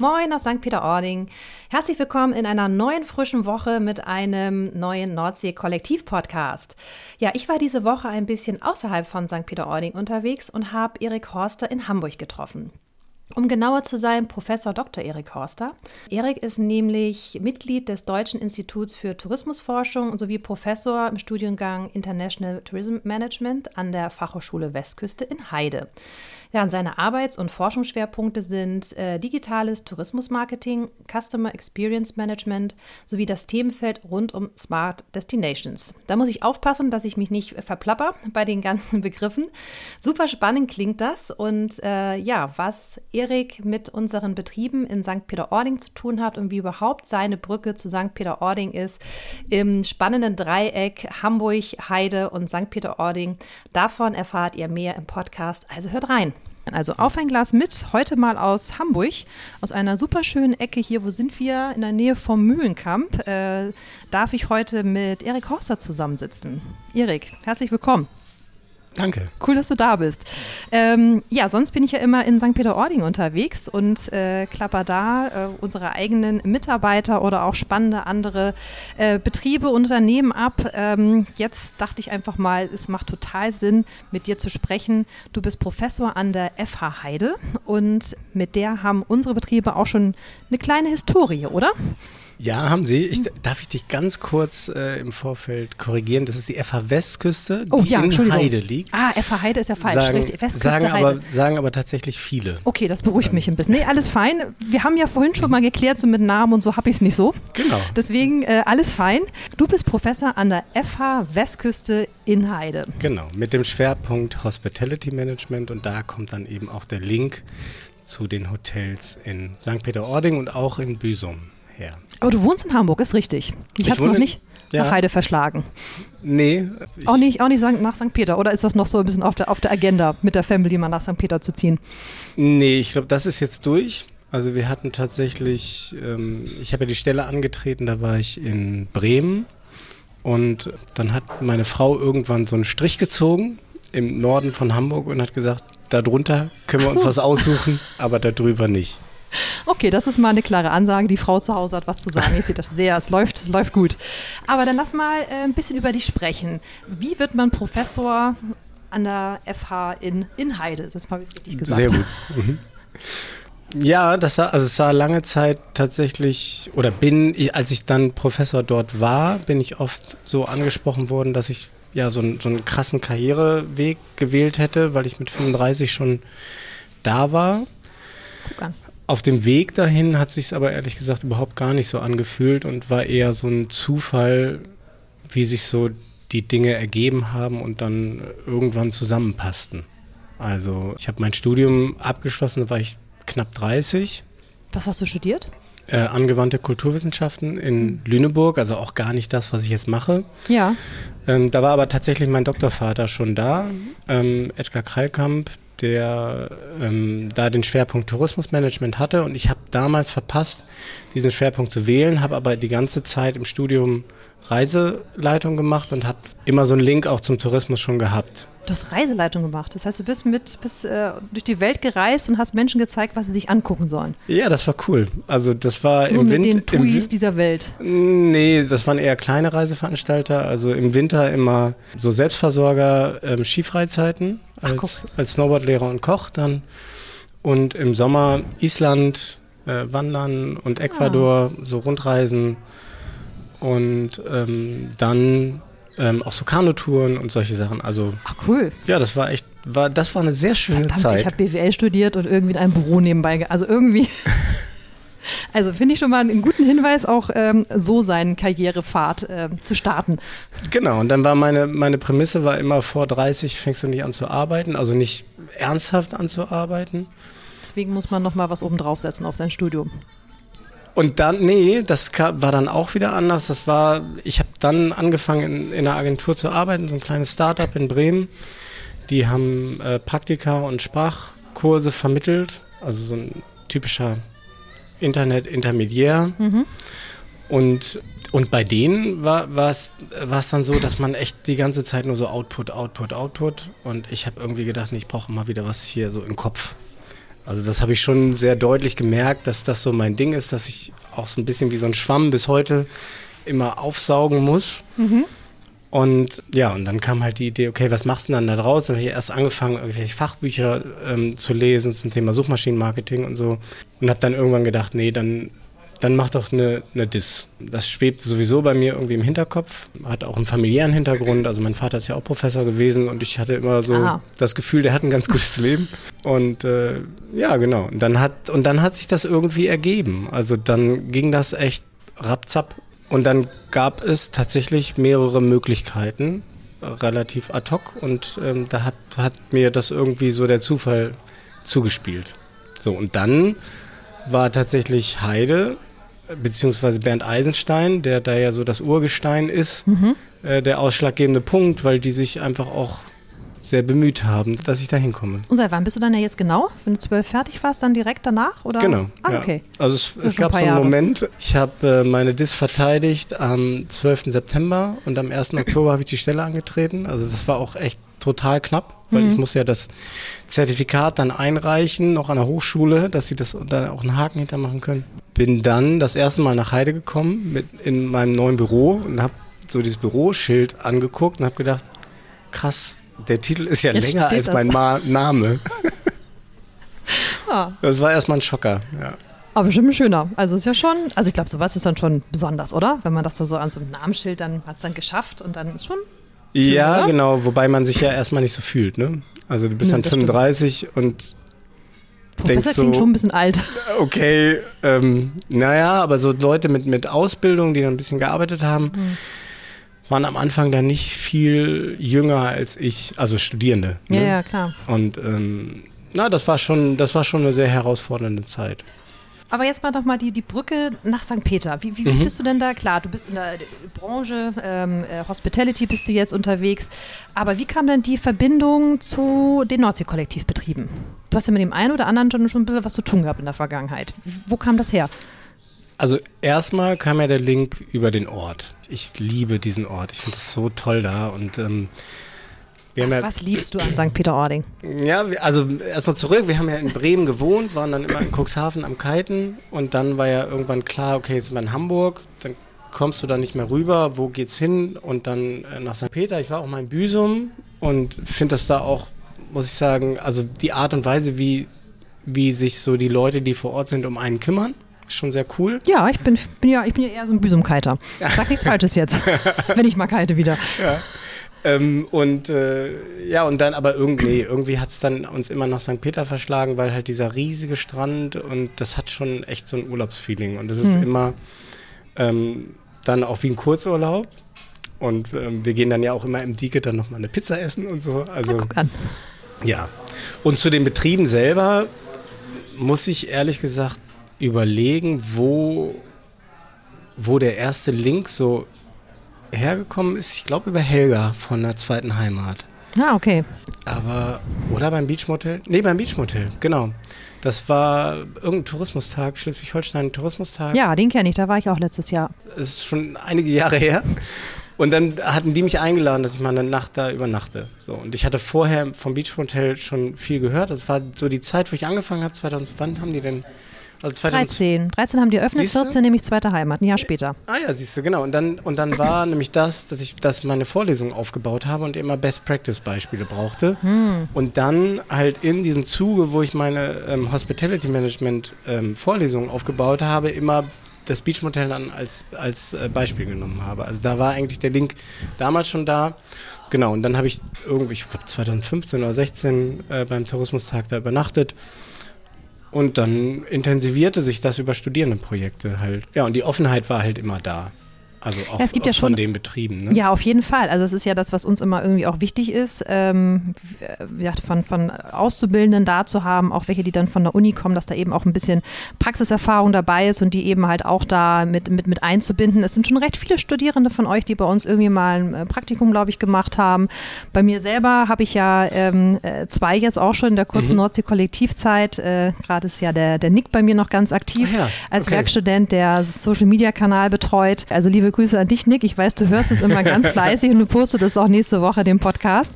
Moin aus St. Peter-Ording. Herzlich willkommen in einer neuen frischen Woche mit einem neuen Nordsee-Kollektiv-Podcast. Ja, ich war diese Woche ein bisschen außerhalb von St. Peter-Ording unterwegs und habe Erik Horster in Hamburg getroffen. Um genauer zu sein, Professor Dr. Erik Horster. Erik ist nämlich Mitglied des Deutschen Instituts für Tourismusforschung sowie Professor im Studiengang International Tourism Management an der Fachhochschule Westküste in Heide. Ja, seine Arbeits- und Forschungsschwerpunkte sind äh, digitales Tourismusmarketing, Customer Experience Management sowie das Themenfeld rund um Smart Destinations. Da muss ich aufpassen, dass ich mich nicht verplapper bei den ganzen Begriffen. Super spannend klingt das und äh, ja, was Erik mit unseren Betrieben in St. Peter-Ording zu tun hat und wie überhaupt seine Brücke zu St. Peter-Ording ist im spannenden Dreieck Hamburg, Heide und St. Peter-Ording. Davon erfahrt ihr mehr im Podcast, also hört rein. Also auf ein Glas mit, heute mal aus Hamburg, aus einer super schönen Ecke hier, wo sind wir? In der Nähe vom Mühlenkamp. Äh, darf ich heute mit Erik Horster zusammensitzen. Erik, herzlich willkommen. Danke. Cool, dass du da bist. Ähm, ja, sonst bin ich ja immer in St. Peter-Ording unterwegs und äh, klapper da äh, unsere eigenen Mitarbeiter oder auch spannende andere äh, Betriebe, Unternehmen ab. Ähm, jetzt dachte ich einfach mal, es macht total Sinn, mit dir zu sprechen. Du bist Professor an der FH Heide und mit der haben unsere Betriebe auch schon eine kleine Historie, oder? Ja, haben Sie. Ich, darf ich dich ganz kurz äh, im Vorfeld korrigieren? Das ist die FH Westküste, oh, die ja, in Heide liegt. Ah, FH Heide ist ja falsch. Sagen, Richtig. Westküste sagen, Heide. Aber, sagen aber tatsächlich viele. Okay, das beruhigt ähm. mich ein bisschen. Nee, alles fein. Wir haben ja vorhin schon mal geklärt, so mit Namen und so habe ich es nicht so. Genau. Deswegen äh, alles fein. Du bist Professor an der FH Westküste in Heide. Genau, mit dem Schwerpunkt Hospitality Management und da kommt dann eben auch der Link zu den Hotels in St. Peter-Ording und auch in Büsum her. Aber du wohnst in Hamburg, ist richtig. Ich, ich habe noch nicht ja. nach Heide verschlagen. Nee. Auch nicht, auch nicht nach St. Peter. Oder ist das noch so ein bisschen auf der, auf der Agenda, mit der Family mal nach St. Peter zu ziehen? Nee, ich glaube, das ist jetzt durch. Also wir hatten tatsächlich, ähm, ich habe ja die Stelle angetreten, da war ich in Bremen. Und dann hat meine Frau irgendwann so einen Strich gezogen im Norden von Hamburg und hat gesagt, darunter können wir so. uns was aussuchen, aber darüber nicht. Okay, das ist mal eine klare Ansage. Die Frau zu Hause hat was zu sagen. Ich sehe das sehr, es läuft, es läuft gut. Aber dann lass mal äh, ein bisschen über dich sprechen. Wie wird man Professor an der FH in, in Heide? Das ist mal richtig gesagt. Sehr gut. Mhm. Ja, das sah, also es sah lange Zeit tatsächlich, oder bin, als ich dann Professor dort war, bin ich oft so angesprochen worden, dass ich ja so, so einen krassen Karriereweg gewählt hätte, weil ich mit 35 schon da war. Guck an. Auf dem Weg dahin hat sich aber ehrlich gesagt überhaupt gar nicht so angefühlt und war eher so ein Zufall, wie sich so die Dinge ergeben haben und dann irgendwann zusammenpassten. Also ich habe mein Studium abgeschlossen, da war ich knapp 30. Was hast du studiert? Äh, angewandte Kulturwissenschaften in Lüneburg, also auch gar nicht das, was ich jetzt mache. Ja. Ähm, da war aber tatsächlich mein Doktorvater schon da, ähm, Edgar Kreilkamp, der ähm, da den Schwerpunkt Tourismusmanagement hatte und ich habe damals verpasst, diesen Schwerpunkt zu wählen, habe aber die ganze Zeit im Studium Reiseleitung gemacht und habe immer so einen Link auch zum Tourismus schon gehabt. Du hast Reiseleitung gemacht. Das heißt, du bist mit bist, äh, durch die Welt gereist und hast Menschen gezeigt, was sie sich angucken sollen. Ja, das war cool. Also das war so im Winter. Den Tuis dieser Welt. Nee, das waren eher kleine Reiseveranstalter. Also im Winter immer so Selbstversorger, ähm, Skifreizeiten als, als Snowboardlehrer und Koch dann. Und im Sommer Island, äh, Wandern und Ecuador, ah. so Rundreisen. Und ähm, dann ähm, auch so Kanutouren und solche Sachen. Also Ach cool. Ja, das war echt, war, das war eine sehr schöne Verdammt, Zeit. Ich habe BWL studiert und irgendwie in einem Büro nebenbei, also irgendwie. Also finde ich schon mal einen guten Hinweis, auch ähm, so seinen Karrierepfad äh, zu starten. Genau, und dann war meine, meine Prämisse war immer, vor 30 fängst du nicht an zu arbeiten, also nicht ernsthaft an zu arbeiten. Deswegen muss man nochmal was oben draufsetzen auf sein Studium. Und dann, nee, das war dann auch wieder anders. Das war, ich habe dann angefangen in, in, einer Agentur zu arbeiten, so ein kleines Startup in Bremen. Die haben äh, Praktika und Sprachkurse vermittelt, also so ein typischer Internet-Intermediär. Mhm. Und, und bei denen war es dann so, dass man echt die ganze Zeit nur so Output, Output, Output. Und ich habe irgendwie gedacht, nee, ich brauche mal wieder was hier so im Kopf Also das habe ich schon sehr deutlich gemerkt, dass das so mein Ding ist, dass ich auch so ein bisschen wie so ein Schwamm bis heute immer aufsaugen muss. Mhm. Und ja, und dann kam halt die Idee, okay, was machst du denn dann da draus? Dann habe ich erst angefangen, irgendwelche Fachbücher ähm, zu lesen zum Thema Suchmaschinenmarketing und so. Und habe dann irgendwann gedacht, nee, dann, dann mach doch eine, eine Dis. Das schwebte sowieso bei mir irgendwie im Hinterkopf. Hat auch einen familiären Hintergrund. Also mein Vater ist ja auch Professor gewesen und ich hatte immer so Aha. das Gefühl, der hat ein ganz gutes Leben. Und äh, ja, genau. Und dann hat, und dann hat sich das irgendwie ergeben. Also dann ging das echt rapzapp und dann gab es tatsächlich mehrere Möglichkeiten, relativ ad hoc. Und ähm, da hat, hat mir das irgendwie so der Zufall zugespielt. So, und dann war tatsächlich Heide, beziehungsweise Bernd Eisenstein, der da ja so das Urgestein ist, mhm. äh, der ausschlaggebende Punkt, weil die sich einfach auch sehr bemüht haben, dass ich da hinkomme. Und seit wann bist du dann ja jetzt genau? Wenn du zwölf fertig warst, dann direkt danach? Oder? Genau. Ah, ja. okay. Also es, es gab so einen Jahre. Moment, ich habe äh, meine DIS verteidigt am 12. September und am 1. Oktober habe ich die Stelle angetreten. Also das war auch echt total knapp, weil mhm. ich muss ja das Zertifikat dann einreichen, noch an der Hochschule, dass sie das da auch einen Haken hintermachen können. Bin dann das erste Mal nach Heide gekommen mit in meinem neuen Büro und habe so dieses Büroschild angeguckt und habe gedacht, krass, der Titel ist ja Jetzt länger als das. mein Ma Name. ah. Das war erstmal ein Schocker, ja. Aber bestimmt schöner. Also ist ja schon, also ich glaube, sowas ist dann schon besonders, oder? Wenn man das da so an so einem Namensschild dann hat es dann geschafft und dann ist schon. Ja, genau, wobei man sich ja erstmal nicht so fühlt, ne? Also du bist nee, dann 35 stimmt. und Professor denkst so, klingt schon ein bisschen alt. Okay, ähm, naja, aber so Leute mit, mit Ausbildung, die dann ein bisschen gearbeitet haben, mhm waren am Anfang dann nicht viel jünger als ich, also Studierende. Ne? Ja, ja, klar. Und ähm, na, das war schon, das war schon eine sehr herausfordernde Zeit. Aber jetzt mal doch mal die, die Brücke nach St. Peter. Wie, wie mhm. bist du denn da? Klar, du bist in der Branche, ähm, äh, Hospitality bist du jetzt unterwegs. Aber wie kam denn die Verbindung zu den Nordsee-Kollektivbetrieben? Du hast ja mit dem einen oder anderen schon ein bisschen was zu tun gehabt in der Vergangenheit. Wo kam das her? Also erstmal kam ja der Link über den Ort. Ich liebe diesen Ort. Ich finde es so toll da und ähm, was, ja, was, liebst du an St. Peter-Ording? Ja, also erstmal zurück. Wir haben ja in Bremen gewohnt, waren dann immer in Cuxhaven am Kiten und dann war ja irgendwann klar, okay, jetzt sind wir in Hamburg, dann kommst du da nicht mehr rüber, wo geht's hin? Und dann äh, nach St. Peter. Ich war auch mal in Büsum und finde das da auch, muss ich sagen, also die Art und Weise, wie, wie sich so die Leute, die vor Ort sind, um einen kümmern schon sehr cool. Ja, ich bin, bin ja, ich bin ja eher so ein Büsumkiter. Ich sag nichts Falsches jetzt, wenn ich mal kite wieder. Ja. Ähm, und äh, ja, und dann aber irgendwie, irgendwie hat es dann uns immer nach St. Peter verschlagen, weil halt dieser riesige Strand und das hat schon echt so ein Urlaubsfeeling. Und das ist mhm. immer ähm, dann auch wie ein Kurzurlaub. Und ähm, wir gehen dann ja auch immer im Dike dann nochmal eine Pizza essen und so. Also, Na, guck an. Ja. Und zu den Betrieben selber muss ich ehrlich gesagt überlegen, wo, wo der erste Link so hergekommen ist. Ich glaube über Helga von der zweiten Heimat. Ah, okay. Aber, oder beim Beachmotel? Nee, beim Beachmotel, genau. Das war irgendein Tourismustag, Schleswig-Holstein Tourismustag. Ja, den kenne ich, da war ich auch letztes Jahr. Es ist schon einige Jahre her. Und dann hatten die mich eingeladen, dass ich mal eine Nacht da übernachte. So, und ich hatte vorher vom Beachmotel schon viel gehört. Das war so die Zeit, wo ich angefangen habe, 2000, wann haben die denn also 13. 13 haben die eröffnet, 14 nämlich zweite Heimat, ein Jahr später. Ah ja, siehst du, genau. Und dann, und dann war nämlich das, dass ich das meine Vorlesung aufgebaut habe und immer Best-Practice-Beispiele brauchte. Hm. Und dann halt in diesem Zuge, wo ich meine ähm, Hospitality Management ähm, Vorlesung aufgebaut habe, immer das Beachmotel dann als, als äh, Beispiel genommen habe. Also da war eigentlich der Link damals schon da. Genau, und dann habe ich irgendwie, ich glaube 2015 oder 16 äh, beim Tourismustag da übernachtet und dann intensivierte sich das über Studierendenprojekte halt. Ja, und die Offenheit war halt immer da. Also auch, ja, es gibt ja schon, von den Betrieben. Ne? Ja, auf jeden Fall. Also es ist ja das, was uns immer irgendwie auch wichtig ist, ähm, ja, von, von Auszubildenden da zu haben, auch welche, die dann von der Uni kommen, dass da eben auch ein bisschen Praxiserfahrung dabei ist und die eben halt auch da mit, mit, mit einzubinden. Es sind schon recht viele Studierende von euch, die bei uns irgendwie mal ein äh, Praktikum, glaube ich, gemacht haben. Bei mir selber habe ich ja ähm, äh, zwei jetzt auch schon in der kurzen mhm. Nordsee-Kollektivzeit. Äh, Gerade ist ja der, der Nick bei mir noch ganz aktiv ah ja, als okay. Werkstudent, der Social-Media-Kanal betreut. Also liebe liebe Grüße an dich, Nick. Ich weiß, du hörst es immer ganz fleißig und du postest es auch nächste Woche, den Podcast.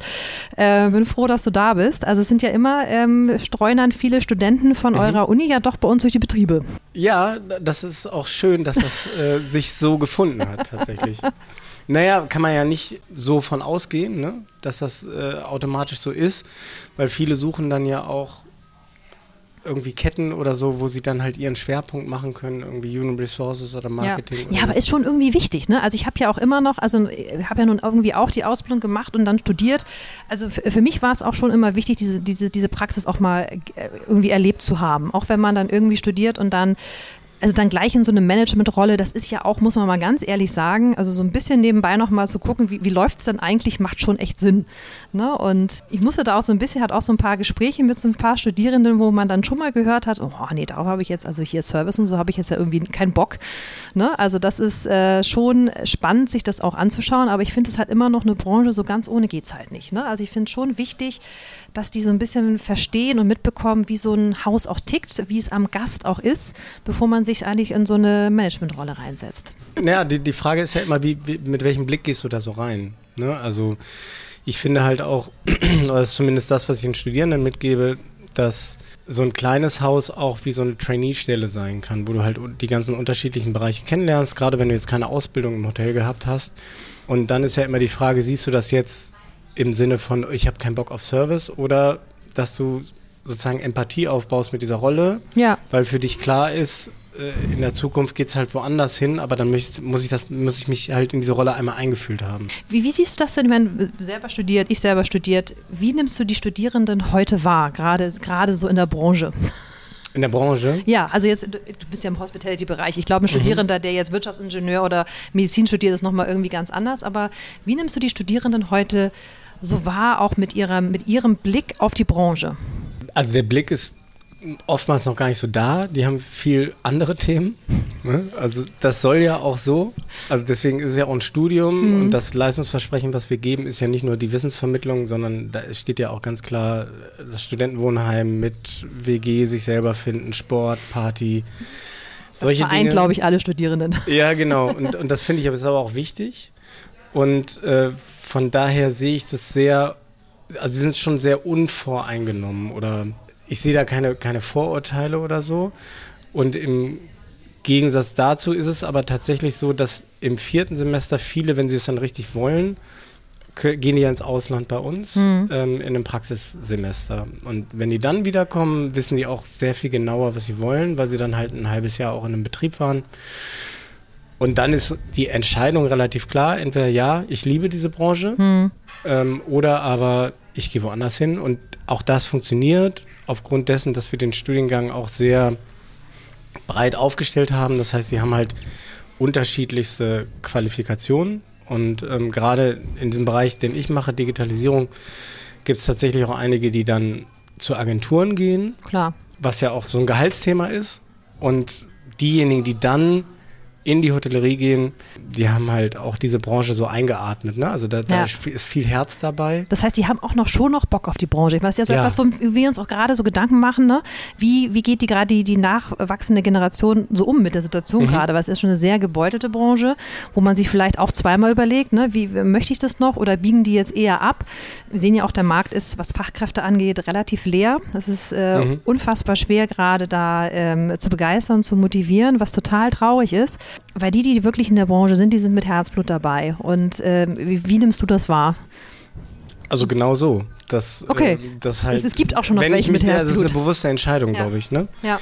Äh, bin froh, dass du da bist. Also es sind ja immer, ähm, streunern viele Studenten von mhm. eurer Uni ja doch bei uns durch die Betriebe. Ja, das ist auch schön, dass das äh, sich so gefunden hat, tatsächlich. Naja, kann man ja nicht so von ausgehen, ne? dass das äh, automatisch so ist, weil viele suchen dann ja auch irgendwie Ketten oder so, wo sie dann halt ihren Schwerpunkt machen können, irgendwie Human Resources oder Marketing. Ja, ja aber ist schon irgendwie wichtig, ne? Also ich habe ja auch immer noch, also ich habe ja nun irgendwie auch die Ausbildung gemacht und dann studiert. Also für mich war es auch schon immer wichtig, diese, diese, diese Praxis auch mal äh, irgendwie erlebt zu haben. Auch wenn man dann irgendwie studiert und dann also dann gleich in so eine Managementrolle, das ist ja auch, muss man mal ganz ehrlich sagen, also so ein bisschen nebenbei nochmal zu gucken, wie, wie läuft es denn eigentlich, macht schon echt Sinn. Ne? Und ich musste da auch so ein bisschen, hat auch so ein paar Gespräche mit so ein paar Studierenden, wo man dann schon mal gehört hat, oh nee, darauf habe ich jetzt, also hier Service und so habe ich jetzt ja irgendwie keinen Bock. Ne? Also das ist äh, schon spannend, sich das auch anzuschauen, aber ich finde es halt immer noch eine Branche, so ganz ohne geht es halt nicht. Ne? Also ich finde es schon wichtig, dass die so ein bisschen verstehen und mitbekommen, wie so ein Haus auch tickt, wie es am Gast auch ist, bevor man sich eigentlich in so eine Managementrolle reinsetzt. Naja, die, die Frage ist ja immer, wie, wie, mit welchem Blick gehst du da so rein? Ne? Also ich finde halt auch, das ist zumindest das, was ich den Studierenden mitgebe, dass so ein kleines Haus auch wie so eine Trainee-Stelle sein kann, wo du halt die ganzen unterschiedlichen Bereiche kennenlernst, gerade wenn du jetzt keine Ausbildung im Hotel gehabt hast. Und dann ist ja immer die Frage, siehst du das jetzt im Sinne von, ich habe keinen Bock auf Service oder dass du sozusagen Empathie aufbaust mit dieser Rolle, ja. weil für dich klar ist, äh, in der Zukunft geht es halt woanders hin, aber dann muss, ich das, muss ich mich halt in diese Rolle einmal eingefühlt haben. Wie, wie siehst du das denn? Ich meine, selber studiert, ich selber studiert. Wie nimmst du die Studierenden heute wahr, gerade, gerade so in der Branche? In der Branche? Ja, also jetzt, du bist ja im Hospitality-Bereich. Ich glaube, ein mhm. Studierender, der jetzt Wirtschaftsingenieur oder Medizin studiert, ist nochmal irgendwie ganz anders. Aber wie nimmst du die Studierenden heute so wahr, auch mit, ihrer, mit ihrem Blick auf die Branche? Also der Blick ist oftmals noch gar nicht so da. Die haben viel andere Themen. Ne? Also das soll ja auch so. Also deswegen ist es ja auch ein Studium mhm. und das Leistungsversprechen, was wir geben, ist ja nicht nur die Wissensvermittlung, sondern da steht ja auch ganz klar das Studentenwohnheim mit WG, sich selber finden, Sport, Party. Das solche vereint, glaube ich, alle Studierenden. Ja, genau. Und, und das finde ich aber, ist aber auch wichtig. Und äh, von daher sehe ich das sehr, also sie sind schon sehr unvoreingenommen oder ich sehe da keine, keine Vorurteile oder so. Und im Gegensatz dazu ist es aber tatsächlich so, dass im vierten Semester viele, wenn sie es dann richtig wollen, gehen die ja ins Ausland bei uns mhm. ähm, in einem Praxissemester. Und wenn die dann wiederkommen, wissen die auch sehr viel genauer, was sie wollen, weil sie dann halt ein halbes Jahr auch in einem Betrieb waren. Und dann ist die Entscheidung relativ klar, entweder ja, ich liebe diese Branche mhm. ähm, oder aber ich gehe woanders hin. Und auch das funktioniert aufgrund dessen, dass wir den Studiengang auch sehr breit aufgestellt haben. Das heißt, sie haben halt unterschiedlichste Qualifikationen. Und ähm, gerade in diesem Bereich, den ich mache, Digitalisierung, gibt es tatsächlich auch einige, die dann zu Agenturen gehen. Klar. Was ja auch so ein Gehaltsthema ist. Und diejenigen, die dann in die Hotellerie gehen, die haben halt auch diese Branche so eingeatmet. Ne? Also da, da ja. ist viel Herz dabei. Das heißt, die haben auch noch schon noch Bock auf die Branche. Ich meine, das ist ja so ja. etwas, wo wir uns auch gerade so Gedanken machen. Ne? Wie, wie geht die gerade die, die nachwachsende Generation so um mit der Situation mhm. gerade? Weil es ist schon eine sehr gebeutelte Branche, wo man sich vielleicht auch zweimal überlegt, ne? wie möchte ich das noch oder biegen die jetzt eher ab? Wir sehen ja auch, der Markt ist, was Fachkräfte angeht, relativ leer. Es ist äh, mhm. unfassbar schwer, gerade da ähm, zu begeistern, zu motivieren, was total traurig ist. Weil die, die wirklich in der Branche sind, die sind mit Herzblut dabei. Und äh, wie, wie, nimmst du das wahr? Also genau so. Das, okay. Äh, das halt, es, es, gibt auch schon noch welche mit Herzblut. Das ist eine bewusste Entscheidung, ja. glaube ich. Ne? Ja.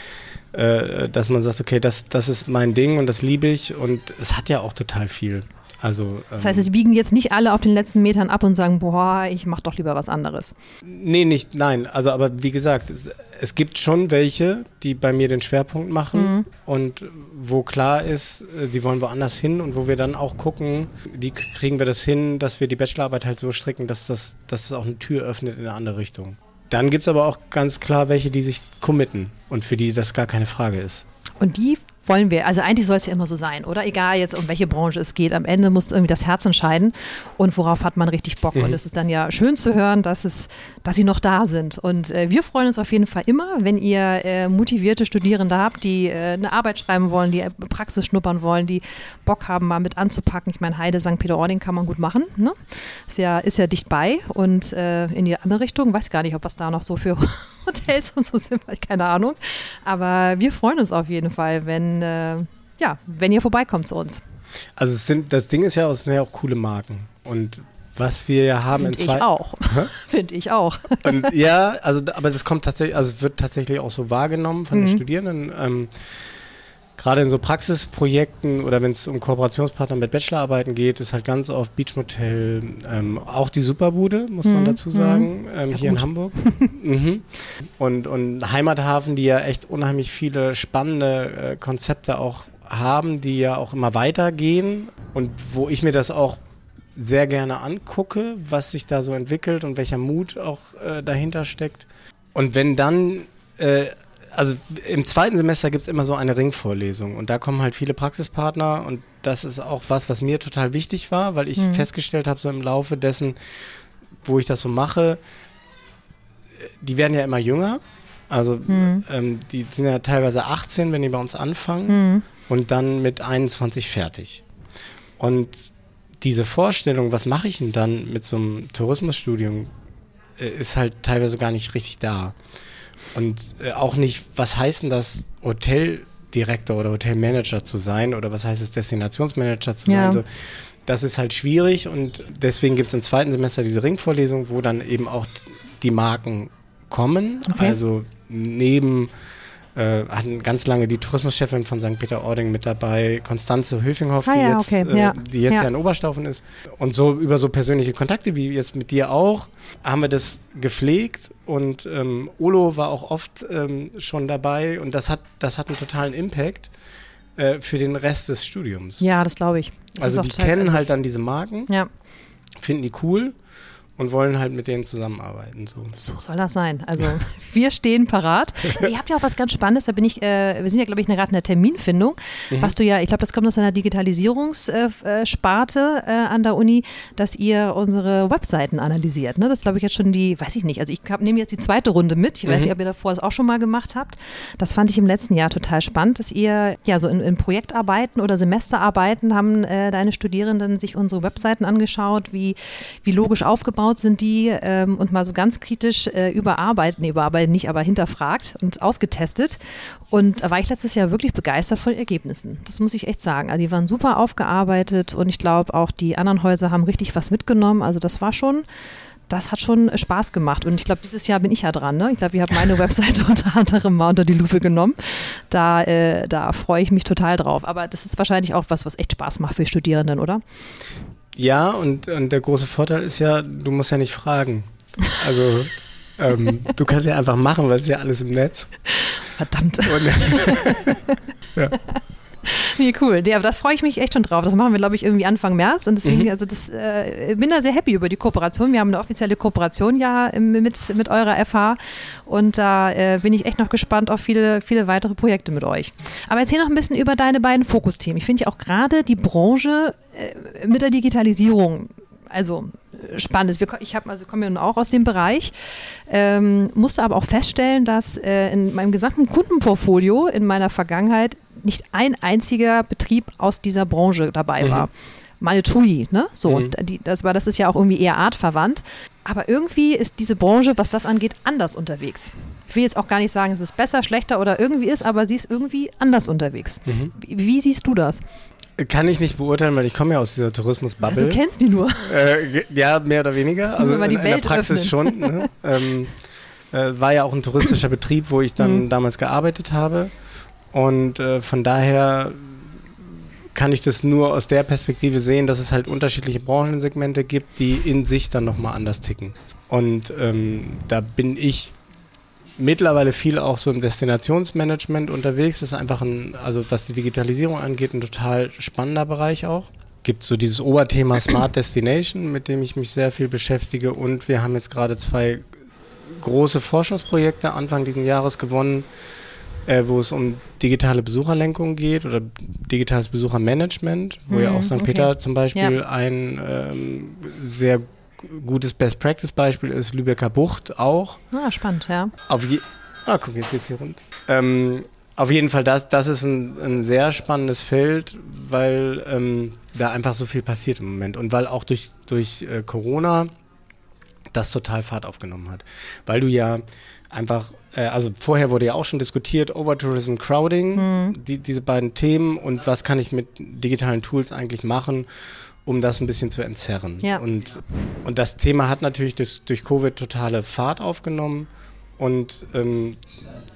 Äh, dass man sagt, okay, das, das ist mein Ding und das liebe ich. Und es hat ja auch total viel. Also, das heißt, ähm, sie biegen jetzt nicht alle auf den letzten Metern ab und sagen, boah, ich mache doch lieber was anderes. Nee, nicht, nein. Also, aber wie gesagt, es, es gibt schon welche, die bei mir den Schwerpunkt machen mhm. und wo klar ist, äh, die wollen woanders hin und wo wir dann auch gucken, wie kriegen wir das hin, dass wir die Bachelorarbeit halt so stricken, dass das, dass das auch eine Tür öffnet in eine andere Richtung. Dann gibt es aber auch ganz klar welche, die sich committen und für die das gar keine Frage ist. Und die wollen wir. Also eigentlich soll es ja immer so sein, oder? Egal jetzt, um welche Branche es geht. Am Ende muss irgendwie das Herz entscheiden und worauf hat man richtig Bock. Mhm. Und es ist dann ja schön zu hören, dass es, dass sie noch da sind. Und äh, wir freuen uns auf jeden Fall immer, wenn ihr äh, motivierte Studierende habt, die äh, eine Arbeit schreiben wollen, die Praxis schnuppern wollen, die Bock haben, mal mit anzupacken. Ich meine, Heide, St. Peter-Ording kann man gut machen. Ne? Ist ja, ist ja dicht bei und äh, in die andere Richtung. Weiß gar nicht, ob was da noch so für Hotels und so sind, keine Ahnung. Aber wir freuen uns auf jeden Fall, wenn, äh, ja, wenn ihr vorbeikommt zu uns. Also sind, das Ding ist ja, es sind ja auch coole Marken. Und was wir ja haben Find in zwei. Ich auch. Finde ich auch. Und ja, also aber das kommt tatsächlich, also wird tatsächlich auch so wahrgenommen von mhm. den Studierenden. Ähm, gerade in so Praxisprojekten oder wenn es um Kooperationspartner mit Bachelorarbeiten geht, ist halt ganz oft Beachmotel, ähm, auch die Superbude, muss man mhm. dazu sagen, mhm. ähm, ja, hier gut. in Hamburg. mhm. und, und Heimathafen, die ja echt unheimlich viele spannende äh, Konzepte auch haben, die ja auch immer weitergehen und wo ich mir das auch sehr gerne angucke, was sich da so entwickelt und welcher Mut auch äh, dahinter steckt. Und wenn dann äh, also im zweiten Semester gibt es immer so eine Ringvorlesung und da kommen halt viele Praxispartner und das ist auch was, was mir total wichtig war, weil ich mhm. festgestellt habe, so im Laufe dessen, wo ich das so mache, die werden ja immer jünger. Also mhm. ähm, die sind ja teilweise 18, wenn die bei uns anfangen mhm. und dann mit 21 fertig. Und diese Vorstellung, was mache ich denn dann mit so einem Tourismusstudium, äh, ist halt teilweise gar nicht richtig da. Und äh, auch nicht, was heißt denn das, Hoteldirektor oder Hotelmanager zu sein oder was heißt es, Destinationsmanager zu ja. sein. So, das ist halt schwierig und deswegen gibt es im zweiten Semester diese Ringvorlesung, wo dann eben auch die Marken kommen. Okay. Also neben äh, hatten ganz lange die Tourismuschefin von St. Peter-Ording mit dabei, Konstanze Höfinghoff, ah, die, ja, jetzt, okay. äh, ja. die jetzt ja. ja in Oberstaufen ist. Und so über so persönliche Kontakte, wie jetzt mit dir auch, haben wir das gepflegt und ähm, Olo war auch oft ähm, schon dabei und das hat, das hat einen totalen Impact äh, für den Rest des Studiums. Ja, das glaube ich. Das also die kennen also halt dann diese Marken, ja. finden die cool und wollen halt mit denen zusammenarbeiten. So, so soll das sein. Also wir stehen parat. Ihr habt ja auch was ganz Spannendes, da bin ich, äh, wir sind ja, glaube ich, gerade in der Terminfindung, mhm. was du ja, ich glaube, das kommt aus einer Digitalisierungssparte äh, äh, an der Uni, dass ihr unsere Webseiten analysiert. Ne? Das glaube ich jetzt schon die, weiß ich nicht, also ich nehme jetzt die zweite Runde mit. Ich weiß mhm. nicht, ob ihr davor es auch schon mal gemacht habt. Das fand ich im letzten Jahr total spannend, dass ihr ja so in, in Projektarbeiten oder Semesterarbeiten haben äh, deine Studierenden sich unsere Webseiten angeschaut, wie, wie logisch aufgebaut aufgebaut sind die ähm, und mal so ganz kritisch äh, überarbeitet, nee, überarbeitet nicht, aber hinterfragt und ausgetestet. Und da war ich letztes Jahr wirklich begeistert von Ergebnissen. Das muss ich echt sagen. Also die waren super aufgearbeitet und ich glaube auch die anderen Häuser haben richtig was mitgenommen. Also das war schon das hat schon Spaß gemacht. Und ich glaube, dieses Jahr bin ich ja dran. Ne? Ich glaube, ich habe meine Webseite unter anderem mal unter die Lupe genommen. Da, äh, da freue ich mich total drauf. Aber das ist wahrscheinlich auch was, was echt Spaß macht für die Studierenden, oder? Ja, und, und der große Vorteil ist ja, du musst ja nicht fragen. Also ähm, du kannst ja einfach machen, weil es ja alles im Netz. Verdammt. Und, ja. Nee, cool. Nee, aber das freue ich mich echt schon drauf. Das machen wir, glaube ich, irgendwie Anfang März. Und deswegen, mhm. also das, äh, bin da sehr happy über die Kooperation. Wir haben eine offizielle Kooperation ja mit, mit eurer FH. Und da äh, bin ich echt noch gespannt auf viele, viele weitere Projekte mit euch. Aber erzähl noch ein bisschen über deine beiden Fokusthemen. Ich finde ja auch gerade die Branche äh, mit der Digitalisierung also spannend ist. Ich habe also komme ja nun auch aus dem Bereich, ähm, musste aber auch feststellen, dass äh, in meinem gesamten Kundenportfolio in meiner Vergangenheit nicht ein einziger Betrieb aus dieser Branche dabei war. Mhm. Meine TUI, ne? So, mhm. die, das, war, das ist ja auch irgendwie eher artverwandt. Aber irgendwie ist diese Branche, was das angeht, anders unterwegs. Ich will jetzt auch gar nicht sagen, es ist besser, schlechter oder irgendwie ist, aber sie ist irgendwie anders unterwegs. Mhm. Wie, wie, siehst du das? Kann ich nicht beurteilen, weil ich komme ja aus dieser Tourismusbubble. Also, du kennst die nur. Äh, ja, mehr oder weniger. Also in, in der Praxis öffnen. schon. Ne? ähm, äh, war ja auch ein touristischer Betrieb, wo ich dann mhm. damals gearbeitet habe. Und äh, von daher kann ich das nur aus der Perspektive sehen, dass es halt unterschiedliche Branchensegmente gibt, die in sich dann nochmal anders ticken. Und ähm, da bin ich mittlerweile viel auch so im Destinationsmanagement unterwegs. Das ist einfach ein, also was die Digitalisierung angeht, ein total spannender Bereich auch. Gibt so dieses Oberthema Smart Destination, mit dem ich mich sehr viel beschäftige. Und wir haben jetzt gerade zwei große Forschungsprojekte Anfang dieses Jahres gewonnen äh, wo es um digitale Besucherlenkung geht oder digitales Besuchermanagement, wo ja auch St. okay. Peter zum Beispiel Ja. ein ähm, sehr gutes Best-Practice-Beispiel ist, Lübecker Bucht auch. Ah, spannend, ja. Auf je ah, guck, jetzt geht's hier rund. Ähm, auf jeden Fall, das, das ist ein, ein sehr spannendes Feld, weil ähm, da einfach so viel passiert im Moment und weil auch durch, durch äh, Corona das total Fahrt aufgenommen hat. Weil du ja einfach, äh, also vorher wurde ja auch schon diskutiert, Overtourism, Crowding, die, diese beiden Themen und was kann ich mit digitalen Tools eigentlich machen, um das ein bisschen zu entzerren. Ja. Und, und das Thema hat natürlich durch, durch Covid totale Fahrt aufgenommen und ähm,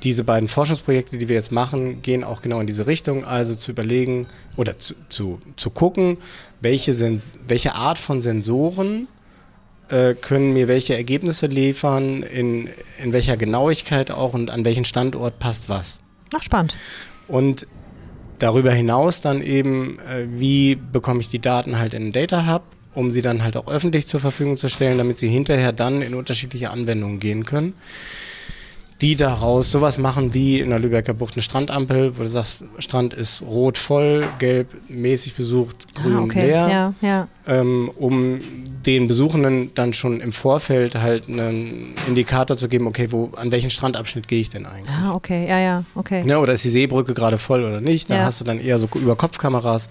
diese beiden Forschungsprojekte, die wir jetzt machen, gehen auch genau in diese Richtung, also zu überlegen oder zu, zu, zu gucken, welche, Sens welche Art von Sensoren äh, können mir welche Ergebnisse liefern, in, in welcher Genauigkeit auch und an welchen Standort passt was. Ach, spannend. Und darüber hinaus dann eben, äh, wie bekomme ich die Daten halt in den Data Hub, um sie dann halt auch öffentlich zur Verfügung zu stellen, damit sie hinterher dann in unterschiedliche Anwendungen gehen können. Die daraus sowas machen wie in der Lübecker Bucht eine Strandampel, wo du sagst, Strand ist rot voll, gelb mäßig besucht, grün ah, okay. leer Ja, ja. ähm, um den Besuchenden dann schon im Vorfeld halt einen Indikator zu geben, okay, wo, an welchen Strandabschnitt gehe ich denn eigentlich? Ah, okay. Ja, ja, okay. Ne, oder ist die Seebrücke gerade voll oder nicht? Da Ja. hast du dann eher so über Kopfkameras.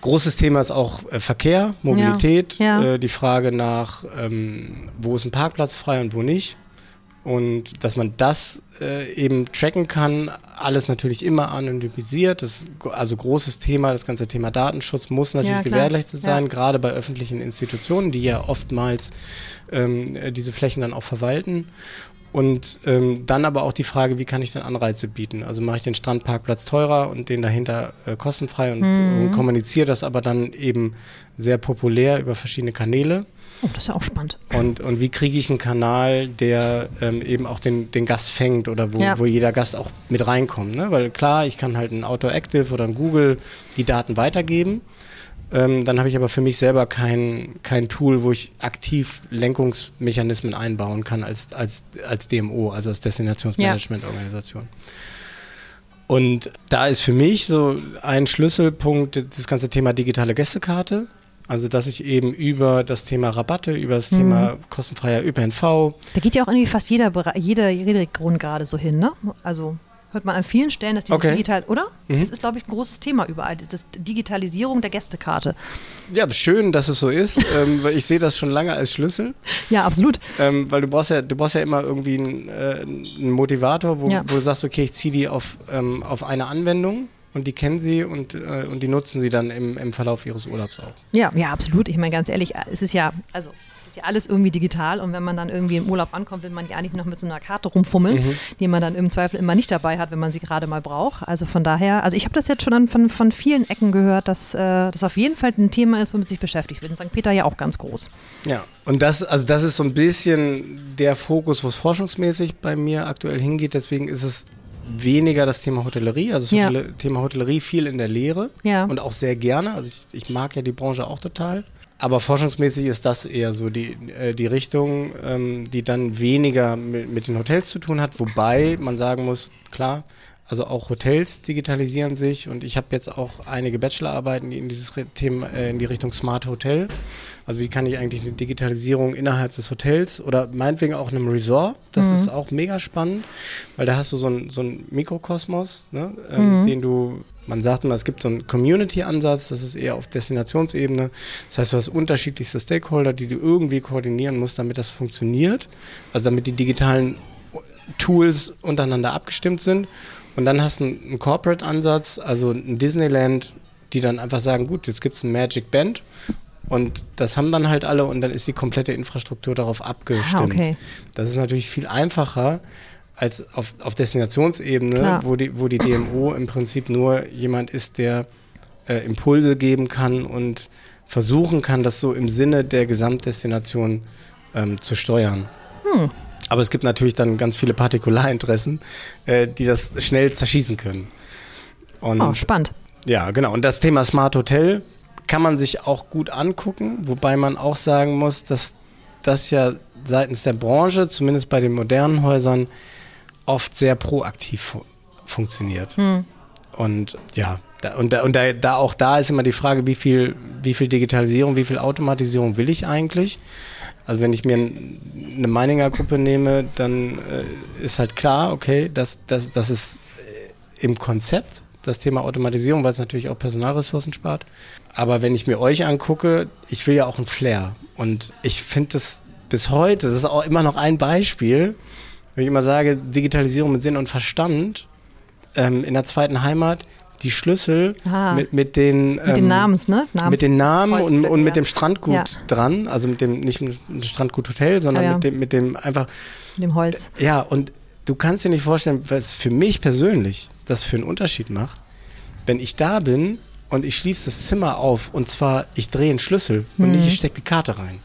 Großes Thema ist auch äh, Verkehr, Mobilität, Ja, ja. Äh, die Frage nach, ähm, wo ist ein Parkplatz frei und wo nicht. Und dass man das äh, eben tracken kann, alles natürlich immer anonymisiert. Das, also großes Thema, das ganze Thema Datenschutz muss natürlich Ja, gewährleistet sein, Ja. gerade bei öffentlichen Institutionen, die ja oftmals ähm, äh, diese Flächen dann auch verwalten. Und ähm, dann aber auch die Frage, wie kann ich denn Anreize bieten? Also mache ich den Strandparkplatz teurer und den dahinter äh, kostenfrei und, und kommuniziere das aber dann eben sehr populär über verschiedene Kanäle. Oh, das ist ja auch spannend. Und, und wie kriege ich einen Kanal, der ähm, eben auch den, den Gast fängt oder wo, Ja. wo jeder Gast auch mit reinkommt? Ne? Weil klar, ich kann halt ein Outdoor Active oder ein Google die Daten weitergeben. Ähm, dann habe ich aber für mich selber kein, kein Tool, wo ich aktiv Lenkungsmechanismen einbauen kann als, als, als DMO, also als Destinationsmanagementorganisation. Und da ist für mich so ein Schlüsselpunkt das ganze Thema digitale Gästekarte. Also, dass ich eben über das Thema Rabatte, über das Thema kostenfreier ÖPNV, Da geht ja auch irgendwie fast jeder, jeder Redegrund gerade so hin, ne? Also hört man an vielen Stellen, dass dieses Okay. digital, oder? Das ist, glaube ich, ein großes Thema überall, das Digitalisierung der Gästekarte. ja, schön, dass es so ist, ähm, weil ich sehe das schon lange als Schlüssel, Ja, absolut. ähm, weil du brauchst ja, du brauchst ja immer irgendwie einen, äh, einen Motivator, wo, Ja. wo du sagst, okay, ich ziehe die auf, ähm, auf eine Anwendung und die kennen sie und, äh, und die nutzen sie dann im, im Verlauf ihres Urlaubs auch. Ja, ja, absolut. Ich meine, ganz ehrlich, es ist ja, also es ist ja alles irgendwie digital und wenn man dann irgendwie im Urlaub ankommt, will man ja eigentlich noch mit so einer Karte rumfummeln, Mhm. die man dann im Zweifel immer nicht dabei hat, wenn man sie gerade mal braucht. Also von daher, also ich habe das jetzt schon an, von, von vielen Ecken gehört, dass äh, das auf jeden Fall ein Thema ist, womit sich beschäftigt wird. In St. Peter ja auch ganz groß. Ja, und das, also das ist so ein bisschen der Fokus, wo es forschungsmäßig bei mir aktuell hingeht. Deswegen ist es weniger das Thema Hotellerie, also das Ja. Hotel Thema Hotellerie viel in der Lehre Ja. und auch sehr gerne. Also ich, ich mag ja die Branche auch total. Aber forschungsmäßig ist das eher so die, äh, die Richtung, ähm, die dann weniger mit, mit den Hotels zu tun hat. Wobei man sagen muss, klar, also auch Hotels digitalisieren sich und ich habe jetzt auch einige Bachelorarbeiten, die in dieses Thema, äh, in die Richtung Smart Hotel. Also wie kann ich eigentlich eine Digitalisierung innerhalb des Hotels oder meinetwegen auch in einem Resort, das ist auch mega spannend, weil da hast du so einen so einen Mikrokosmos, ne, ähm, den du, man sagt immer, es gibt so einen Community-Ansatz, das ist eher auf Destinationsebene. Das heißt, du hast unterschiedlichste Stakeholder, die du irgendwie koordinieren musst, damit das funktioniert. Also damit die digitalen Tools untereinander abgestimmt sind. Und dann hast du einen, Corporate-Ansatz, also ein Disneyland, die dann einfach sagen, gut, jetzt gibt es ein Magic Band und das haben dann halt alle und dann ist die komplette Infrastruktur darauf abgestimmt. Ah, okay. Das ist natürlich viel einfacher als auf, auf Destinationsebene, Klar. wo die, wo die DMO im Prinzip nur jemand ist, der äh, Impulse geben kann und versuchen kann, das so im Sinne der Gesamtdestination ähm, zu steuern. Hm. Aber es gibt natürlich dann ganz viele Partikularinteressen, äh, die das schnell zerschießen können. Und Oh, spannend. ja, genau. Und das Thema Smart Hotel kann man sich auch gut angucken, wobei man auch sagen muss, dass das ja seitens der Branche, zumindest bei den modernen Häusern, oft sehr proaktiv funktioniert. Hm. Und ja, da, und, da, und da, da auch da ist immer die Frage, wie viel, wie viel Digitalisierung, wie viel Automatisierung will ich eigentlich? Also wenn ich mir eine Meininger Gruppe nehme, dann äh, ist halt klar, okay, das, das, das ist äh, im Konzept das Thema Automatisierung, weil es natürlich auch Personalressourcen spart. Aber wenn ich mir euch angucke, ich will ja auch ein Flair. Und ich finde das bis heute, das ist auch immer noch ein Beispiel, wenn ich immer sage, Digitalisierung mit Sinn und Verstand ähm, in der zweiten Heimat, die Schlüssel mit, mit den mit den ähm, Namens, ne? Namens mit den Namen und, und mit dem Strandgut ja. dran, also mit dem nicht mit dem Strandgut Hotel, sondern ja, ja. mit dem mit dem einfach mit dem Holz. Ja, und du kannst dir nicht vorstellen, was für mich persönlich das für einen Unterschied macht, wenn ich da bin und ich schließe das Zimmer auf und zwar ich drehe einen Schlüssel mhm. und nicht ich stecke die Karte rein.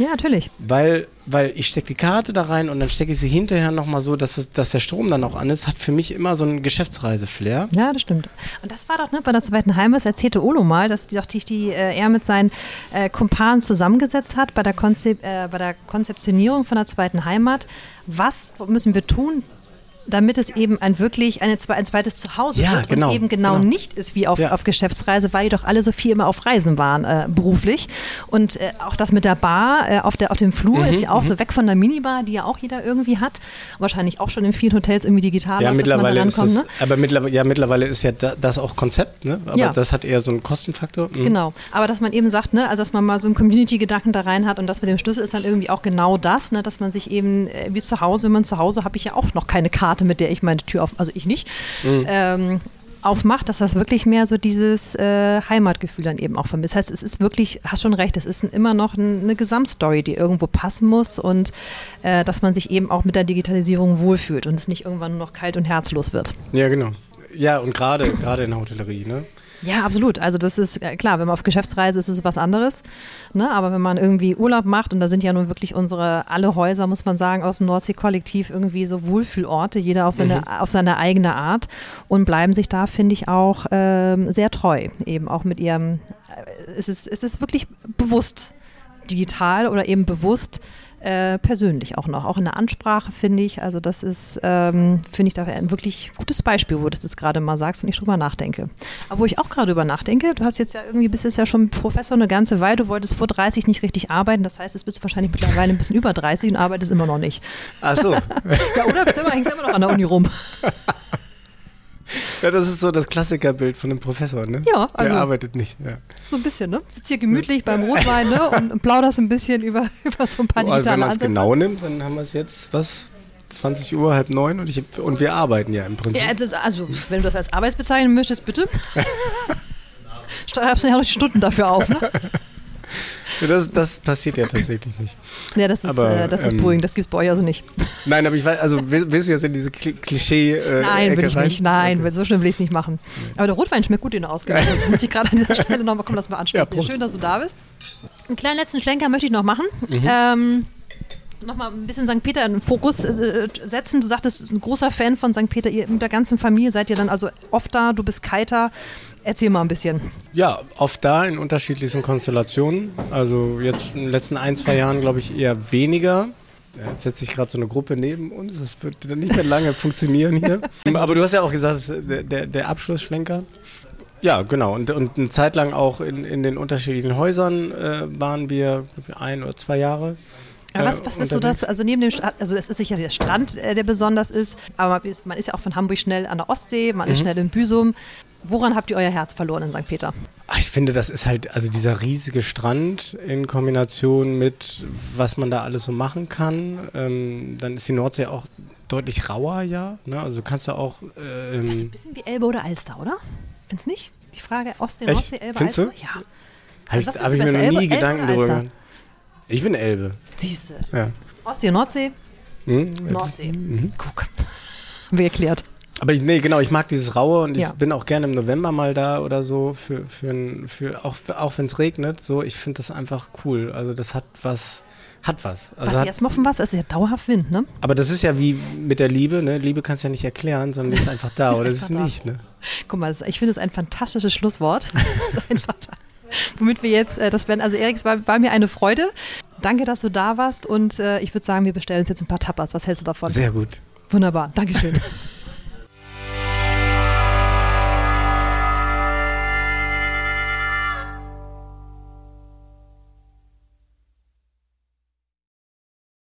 Ja, natürlich. Weil, weil ich stecke die Karte da rein und dann stecke ich sie hinterher nochmal so, dass, es, dass der Strom dann auch an ist, hat für mich immer so einen Geschäftsreise-Flair. Ja, das stimmt. Und das war doch ne, bei der zweiten Heimat, erzählte Olo mal, dass die, doch die, die äh, er mit seinen äh, Kumpanen zusammengesetzt hat bei der, äh, bei der Konzeptionierung von der zweiten Heimat. Was müssen wir tun, damit es eben ein wirklich eine, ein zweites Zuhause ja, wird genau, und eben genau, genau, nicht ist wie auf, ja. auf Geschäftsreise, weil die doch alle so viel immer auf Reisen waren äh, beruflich. Und äh, auch das mit der Bar äh, auf, der, auf dem Flur mhm, ist ja auch mhm. so weg von der Minibar, die ja auch jeder irgendwie hat. Wahrscheinlich auch schon in vielen Hotels irgendwie digital. Ja, mittlerweile ist es, ne? aber mittlerweile, ja, mittlerweile ist ja das auch Konzept, ne? aber ja. das hat eher so einen Kostenfaktor. Mhm. Genau, aber dass man eben sagt, ne, also dass man mal so einen Community-Gedanken da rein hat und das mit dem Schlüssel ist dann irgendwie auch genau das, ne, dass man sich eben äh, wie zu Hause, wenn man zu Hause habe ich ja auch noch keine Karte, mit der ich meine Tür auf, also ich nicht, mhm. ähm, aufmacht, dass das wirklich mehr so dieses äh, Heimatgefühl dann eben auch vermisst. Das heißt, es ist wirklich, hast schon recht, es ist immer noch eine Gesamtstory, die irgendwo passen muss und äh, dass man sich eben auch mit der Digitalisierung wohlfühlt und es nicht irgendwann nur noch kalt und herzlos wird. Ja, genau. Ja, und gerade gerade in der Hotellerie, ne? Ja, absolut. Also das ist äh, klar, wenn man auf Geschäftsreise ist, ist es was anderes. Ne? Aber wenn man irgendwie Urlaub macht, und da sind ja nun wirklich unsere, alle Häuser, muss man sagen, aus dem Nordsee-Kollektiv irgendwie so Wohlfühlorte, jeder auf seine, mhm. auf seine eigene Art und bleiben sich da, finde ich, auch ähm, sehr treu. Eben auch mit ihrem, äh, es ist, es ist wirklich bewusst digital oder eben bewusst äh, persönlich auch noch, auch in der Ansprache finde ich. Also das ist, ähm, finde ich da ein wirklich gutes Beispiel, wo du das gerade mal sagst und ich drüber nachdenke. Aber wo ich auch gerade drüber nachdenke, du hast jetzt ja irgendwie, bist jetzt ja schon Professor eine ganze Weile, du wolltest vor 30 nicht richtig arbeiten, das heißt, jetzt bist du wahrscheinlich mittlerweile ein bisschen über 30 und arbeitest immer noch nicht. Ach so. ja, oder bist du immer, hängst immer noch an der Uni rum. Ja, das ist so das Klassikerbild von einem Professor, ne? Ja, also. Der arbeitet nicht. Ja. So ein bisschen, ne? Sitzt hier gemütlich beim Rotwein, ne? Und plauderst ein bisschen über, über so ein paar digitale also Wenn man es genau nimmt, dann haben wir es jetzt, was? 20 Uhr, halb neun und, ich, und wir arbeiten ja im Prinzip. Ja, also, also wenn du das als Arbeit bezeichnen möchtest, bitte. Schreibst du ja noch die Stunden dafür auf, ne? Das, das passiert ja tatsächlich nicht. Ja, das ist, aber, äh, das ist ähm, Boeing, das gibt es bei euch also nicht. Nein, aber ich weiß, also willst du jetzt in diese Klischee. Äh, nein, will ich rein? nicht, nein, okay. so schnell will ich es nicht machen. Aber der Rotwein schmeckt gut, den du ausgewählt hast. Das muss ich gerade an dieser Stelle nochmal kommen, dass wir ansprechen. Ja, Schön, dass du da bist. Einen kleinen letzten Schlenker möchte ich noch machen. Mhm. Ähm, nochmal ein bisschen St. Peter in den Fokus äh, setzen. Du sagtest, ein großer Fan von St. Peter. Ihr mit der ganzen Familie seid ihr dann also oft da. Du bist Kiter. Erzähl mal ein bisschen. Ja, oft da in unterschiedlichsten Konstellationen. Also jetzt in den letzten ein, zwei Jahren glaube ich eher weniger. Ja, jetzt setzt sich gerade so eine Gruppe neben uns. Das wird nicht mehr lange funktionieren hier. Aber du hast ja auch gesagt, der, der, der Abschlussschlenker. Ja, genau. Und, und eine Zeit lang auch in, in den unterschiedlichen Häusern äh, waren wir ein oder zwei Jahre. Aber was, was ist so das, also neben dem, Strand, also es ist sicher der Strand, äh, der besonders ist, aber man ist, ja auch von Hamburg schnell an der Ostsee, man mhm. ist schnell in Büsum. Woran habt ihr euer Herz verloren in St. Peter? Ich finde, das ist halt, also dieser riesige Strand in Kombination mit, was man da alles so machen kann. Ähm, dann ist die Nordsee auch deutlich rauer, ja. Ne? Also du kannst da auch. Ähm, das ist ein bisschen wie Elbe oder Alster, oder? Findest nicht? Die Frage Ostsee, Nordsee, Elbe, Findest Alster? Du? Ja. Also, Habe ich mir noch nie Elbe, Gedanken Elbe drüber gemacht. Ich bin Elbe. Siehste. Ja. Ostsee, Nordsee? Hm? Nordsee. Mhm. Guck. Wir erklärt. Aber ich, nee, genau, ich mag dieses Raue und ich ja. bin auch gerne im November mal da oder so, für, für, ein, für auch, auch wenn es regnet, so, ich finde das einfach cool. Also das hat was, hat was. Also was hat, jetzt mal von was? Es ist ja dauerhaft Wind, ne? Aber das ist ja wie mit der Liebe, ne? Liebe kannst du ja nicht erklären, sondern die ist einfach da, ist oder ist da. nicht, ne? Guck mal, ich finde es ein fantastisches Schlusswort. ist einfach da. Womit wir jetzt, äh, das werden, also Erik, es war, war mir eine Freude. Danke, dass du da warst und äh, ich würde sagen, wir bestellen uns jetzt ein paar Tapas. Was hältst du davon? Sehr gut. Wunderbar, Dankeschön.